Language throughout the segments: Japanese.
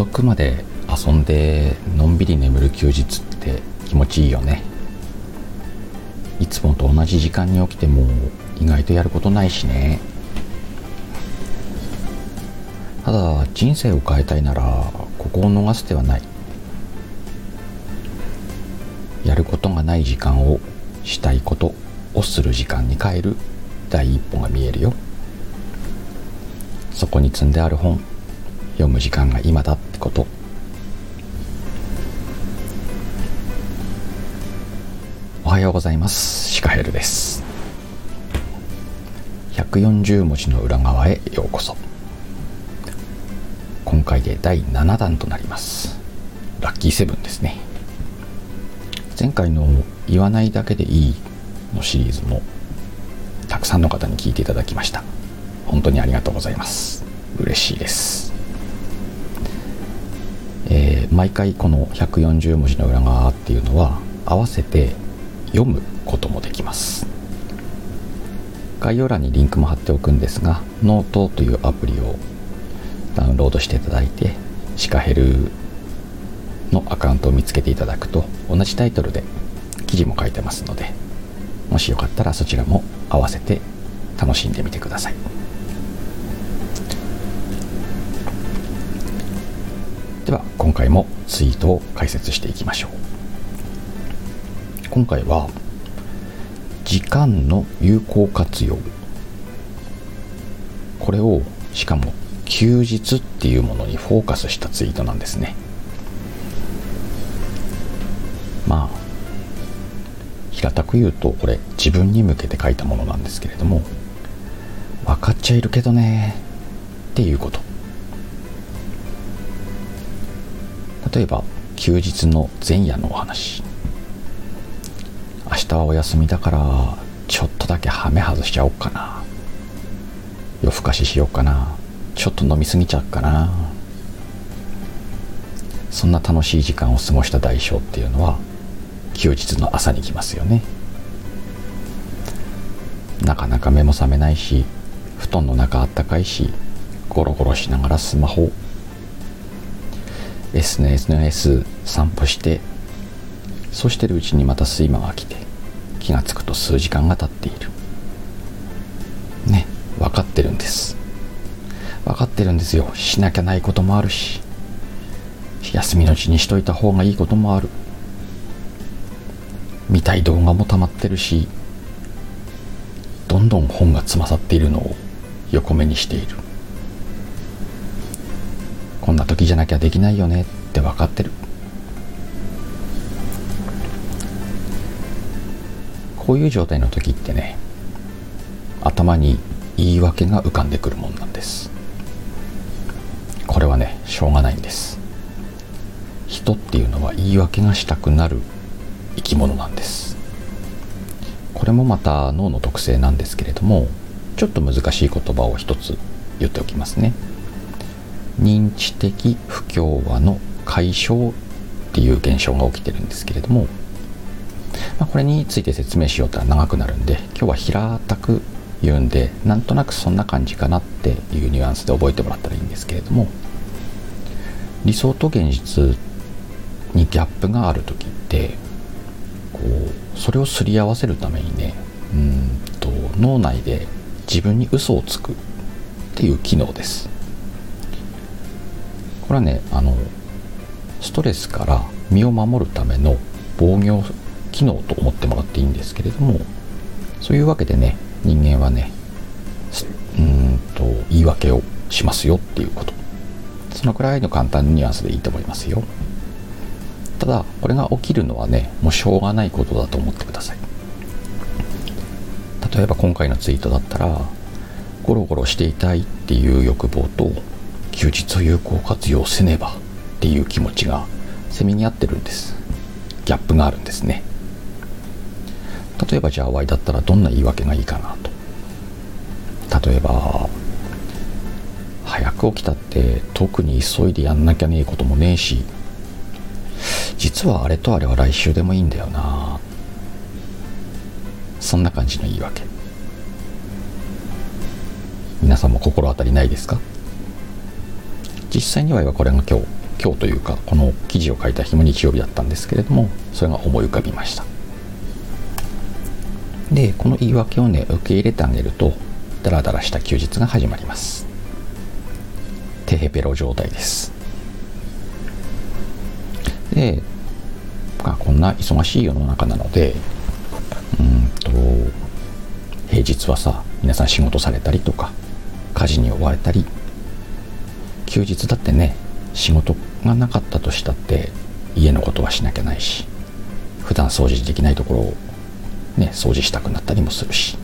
遅くまで遊んでのんびり眠る休日って気持ちいいよね。いつもと同じ時間に起きても意外とやることないしね。ただ人生を変えたいならここを逃す手はない。やることがない時間をしたいことをする時間に変える第一歩が見えるよ。そこに積んである本読む時間が今だってこと。おはようございます。シカヘルです。140文字の裏側へようこそ。今回で第7弾となります。ラッキーセブンですね。前回の「言わないだけでいい」のシリーズもたくさんの方に聞いていただきました。本当にありがとうございます。嬉しいです。えー、毎回この140文字の裏側っていうのは合わせて読むこともできます。概要欄にリンクも貼っておくんですがノートというアプリをダウンロードしていただいてシカヘルのアカウントを見つけていただくと同じタイトルで記事も書いてますのでもしよかったらそちらも合わせて楽しんでみてください。では今回もツイートを解説していきましょう。今回は時間の有効活用。これをしかも休日っていうものにフォーカスしたツイートなんですね。まあ平たく言うとこれ自分に向けて書いたものなんですけれども分かっちゃいるけどねっていうこと。例えば休日の前夜のお話。明日はお休みだからちょっとだけハメ外しちゃおうかな。夜更かししようかな。ちょっと飲みすぎちゃうかな。そんな楽しい時間を過ごした代償っていうのは休日の朝に来ますよね。なかなか目も覚めないし布団の中あったかいしゴロゴロしながらスマホ SNS 散歩してそうしてるうちにまた睡魔が来て気が付くと数時間が経っている。ね分かってるんです。分かってるんですよ。しなきゃないこともあるし休みのうちにしといた方がいいこともある。見たい動画も溜まってるしどんどん本がつまさっているのを横目にしている。こんな時じゃなきゃできないよねって分かってる。こういう状態の時ってね頭に言い訳が浮かんでくるもんなんです。これはねしょうがないんです。人っていうのは言い訳がしたくなる生き物なんです。これもまた脳の特性なんですけれどもちょっと難しい言葉を一つ言っておきますね。認知的不協和の解消っていう現象が起きてるんですけれども、まあ、これについて説明しようとは長くなるんで今日は平たく言うんでなんとなくそんな感じかなっていうニュアンスで覚えてもらったらいいんですけれども理想と現実にギャップがある時ってこうそれをすり合わせるためにねうんと脳内で自分に嘘をつくっていう機能です。これはねあのストレスから身を守るための防御機能と思ってもらっていいんですけれどもそういうわけでね人間はねうんと言い訳をしますよっていうこと。そのくらいの簡単なニュアンスでいいと思いますよ。ただこれが起きるのはねもうしょうがないことだと思ってください。例えば今回のツイートだったらゴロゴロしていたいっていう欲望と休日を有効活用せねばっていう気持ちがせめぎ合ってるんです。ギャップがあるんですね。例えばじゃあ Y だったらどんな言い訳がいいかなと。例えば早く起きたって特に急いでやんなきゃねえこともねえし。実はあれとあれは来週でもいいんだよな。そんな感じの言い訳。皆さんも心当たりないですか？実際にはこれが今日今日というかこの記事を書いた日も日曜日だったんですけれどもそれが思い浮かびました。でこの言い訳をね受け入れてあげるとダラダラした休日が始まります。テヘペロ状態です。で、まあ、こんな忙しい世の中なのでうんと平日はさ皆さん仕事されたりとか家事に追われたり休日だってね仕事がなかったとしたって家のことはしなきゃないし普段掃除できないところをね掃除したくなったりもするし。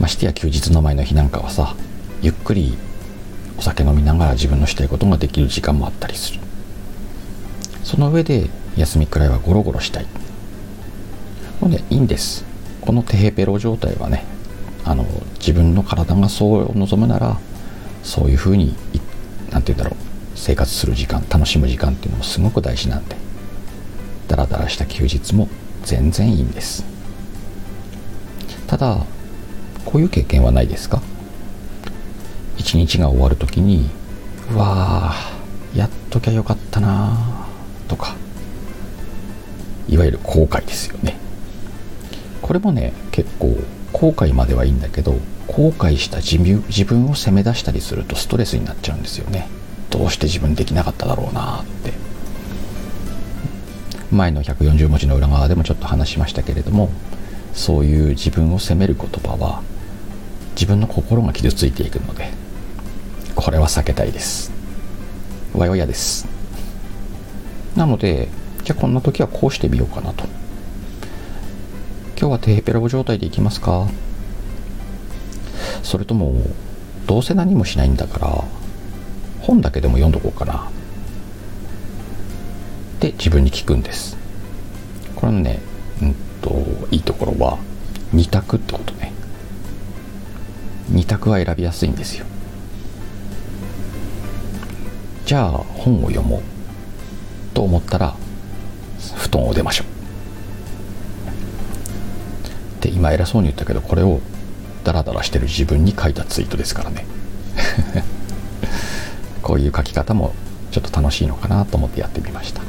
ましてや休日の前の日なんかはさゆっくりお酒飲みながら自分のしたいことができる時間もあったりする。その上で休みくらいはゴロゴロしたい。ほんでいいんです。このテヘペロ状態はねあの自分の体がそう望むならそういうふうに何て言うんだろう生活する時間楽しむ時間っていうのもすごく大事なんでダラダラした休日も全然いいんです。ただこういう経験はないですか？一日が終わる時にうわーやっときゃよかったなとかいわゆる後悔ですよね。これもね結構後悔まではいいんだけど後悔した自分を責め出したりするとストレスになっちゃうんですよね。どうして自分できなかっただろうなって。前の140文字の裏側でもちょっと話しましたけれどもそういう自分を責める言葉は自分の心が傷ついていくのでこれは避けたいです。わよやです。なのでじゃあこんな時はこうしてみようかなと。今日はテーペラボ状態でいきますか。それともどうせ何もしないんだから本だけでも読んどこうかな。って自分に聞くんです。これのねうんといいところは2択ってことね。2択は選びやすいんですよ。じゃあ本を読もう。と思ったら布団を出ましょう。で今偉そうに言ったけどこれをダラダラしてる自分に書いたツイートですからね。こういう書き方もちょっと楽しいのかなと思ってやってみました。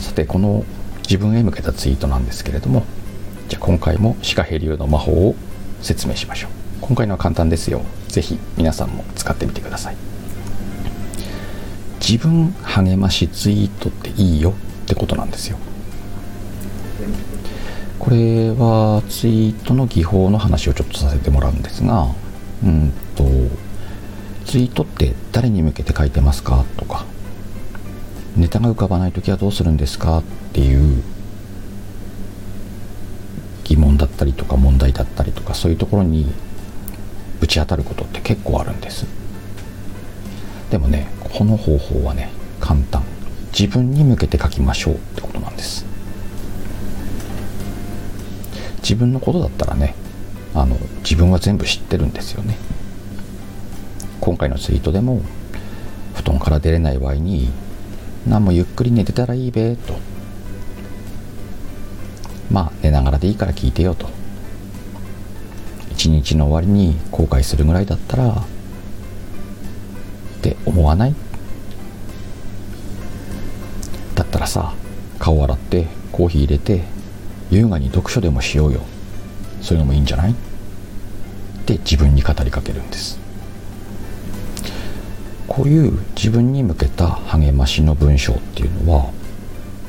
さてこの自分へ向けたツイートなんですけれどもじゃあ今回もシカヘ流の魔法を説明しましょう。今回のは簡単ですよ。是非皆さんも使ってみてください。自分励ましツイートっていいよってことなんですよ。これはツイートの技法の話をちょっとさせてもらうんですがうんとツイートって誰に向けて書いてますかとかネタが浮かばない時はどうするんですかっていう疑問だったりとか問題だったりとかそういうところにぶち当たることって結構あるんです。でもねこの方法はね簡単。自分に向けて書きましょうってことなんです。自分のことだったらねあの自分は全部知ってるんですよね。今回のツイートでも布団から出れない場合に何もゆっくり寝てたらいいべと。まあ寝ながらでいいから聞いてよと。一日の終わりに後悔するぐらいだったらって思わない？だったらさ顔洗ってコーヒー入れて優雅に読書でもしようよ。そういうのもいいんじゃない？って自分に語りかけるんです。こういう自分に向けた励ましの文章っていうのは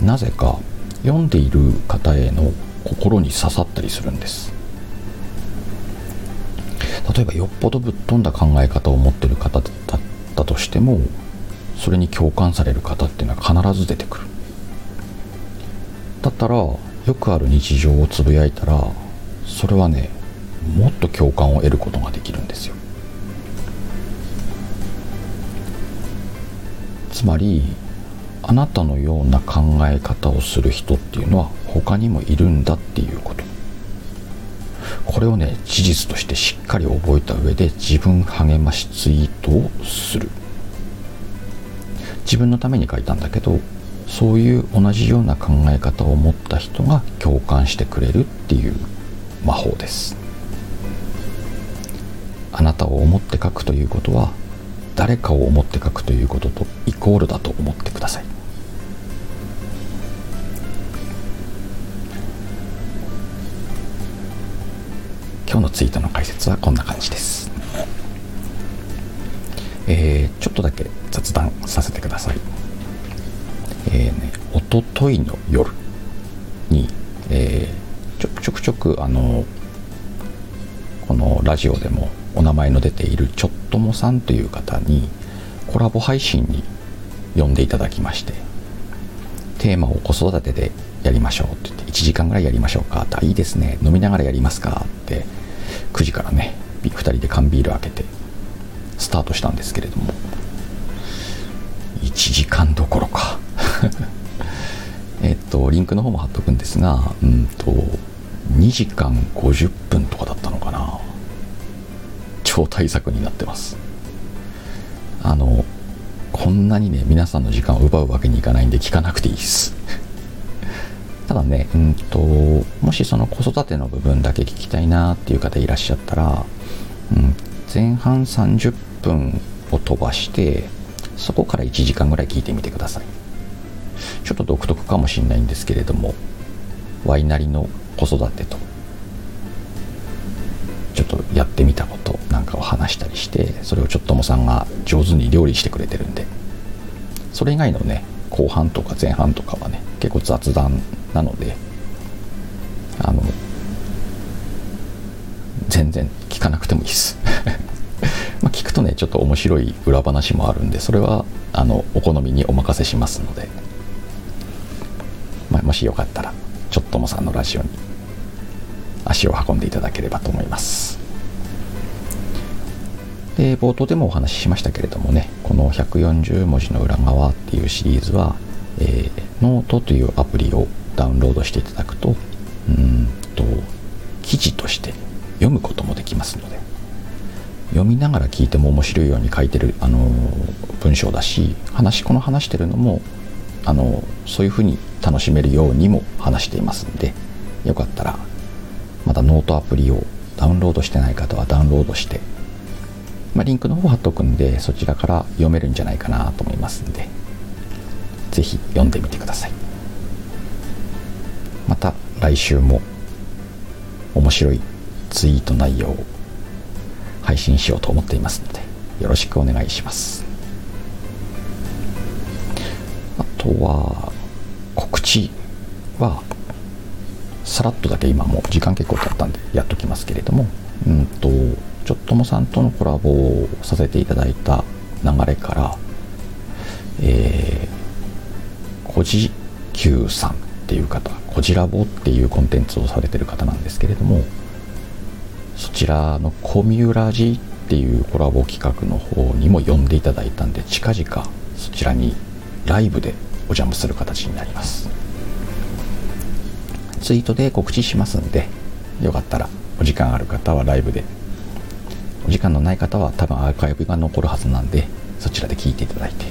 なぜか読んでいる方への心に刺さったりするんです。例えばよっぽどぶっ飛んだ考え方を持ってる方だったとしてもそれに共感される方っていうのは必ず出てくる。だったらよくある日常をつぶやいたらそれはねもっと共感を得ることができるんですよ。つまりあなたのような考え方をする人っていうのは他にもいるんだっていうこと。これをね事実としてしっかり覚えた上で自分励ましツイートをする。自分のために書いたんだけどそういう同じような考え方を持った人が共感してくれるっていう魔法です。あなたを思って書くということは誰かを思って書くということとイコールだと思ってください。今日のツイートの解説はこんな感じです。えー、ちょっとだけ雑談させてください。えーねおとといの夜に、えー、ちょくちょくちょくあのこのラジオでもお名前の出ているちょっともさんという方にコラボ配信に呼んでいただきましてテーマを子育てでやりましょうって言って1時間ぐらいやりましょうかっていいですね飲みながらやりますかって9時からね2人で缶ビール開けてスタートしたんですけれども1時間どころとリンクの方も貼っとくんですがうんと2時間50分とかだったのかな。超大作になってます。あのこんなにね皆さんの時間を奪うわけにいかないんで聞かなくていいです。ただねうんともしその子育ての部分だけ聞きたいなっていう方いらっしゃったら、うん、前半30分を飛ばしてそこから1時間ぐらい聞いてみてください。ちょっと独特かもしれないんですけれどもワイなりの子育てとちょっとやってみたことなんかを話したりしてそれをちょっともさんが上手に料理してくれてるんでそれ以外のね後半とか前半とかはね結構雑談なのであの全然聞かなくてもいいです。ま聞くとねちょっと面白い裏話もあるんでそれはあのお好みにお任せしますので、もしよかったらちょっともさんのラジオに足を運んでいただければと思います。で冒頭でもお話ししましたけれどもねこの140文字の裏側っていうシリーズは、えー、ノートというアプリをダウンロードしていただくとうんと記事として読むこともできますので読みながら聞いても面白いように書いてる、あの文章だし話この話してるのも、あのそういうふうに楽しめるようにも話していますんでよかったらまだノートアプリをダウンロードしてない方はダウンロードして、まあ、リンクの方貼っとくんでそちらから読めるんじゃないかなと思いますんで是非読んでみてください。また来週も面白いツイート内容を配信しようと思っていますのでよろしくお願いします。あとは告知はさらっとだけ今も時間結構経ったんでやっときますけれどもうんとちょっともさんとのコラボをさせていただいた流れからえー、こじきゅうさんっていう方こじらぼっていうコンテンツをされてる方なんですけれどもそちらのコミュラジっていうコラボ企画の方にも呼んでいただいたんで近々そちらにライブでお邪魔する形になります。ツイートで告知しますんでよかったらお時間ある方はライブで。お時間のない方は多分アーカイブが残るはずなんでそちらで聞いていただいて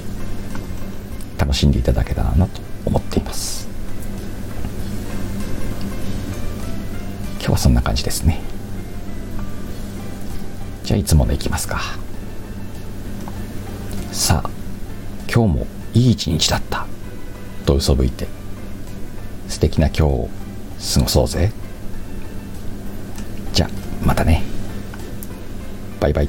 楽しんでいただけたらなと思っています。今日はそんな感じですね。じゃあいつものいきますか。さあ今日もいい一日だった。と嘘吹いて？素敵な今日を過ごそうぜ。じゃまたね。バイバイ。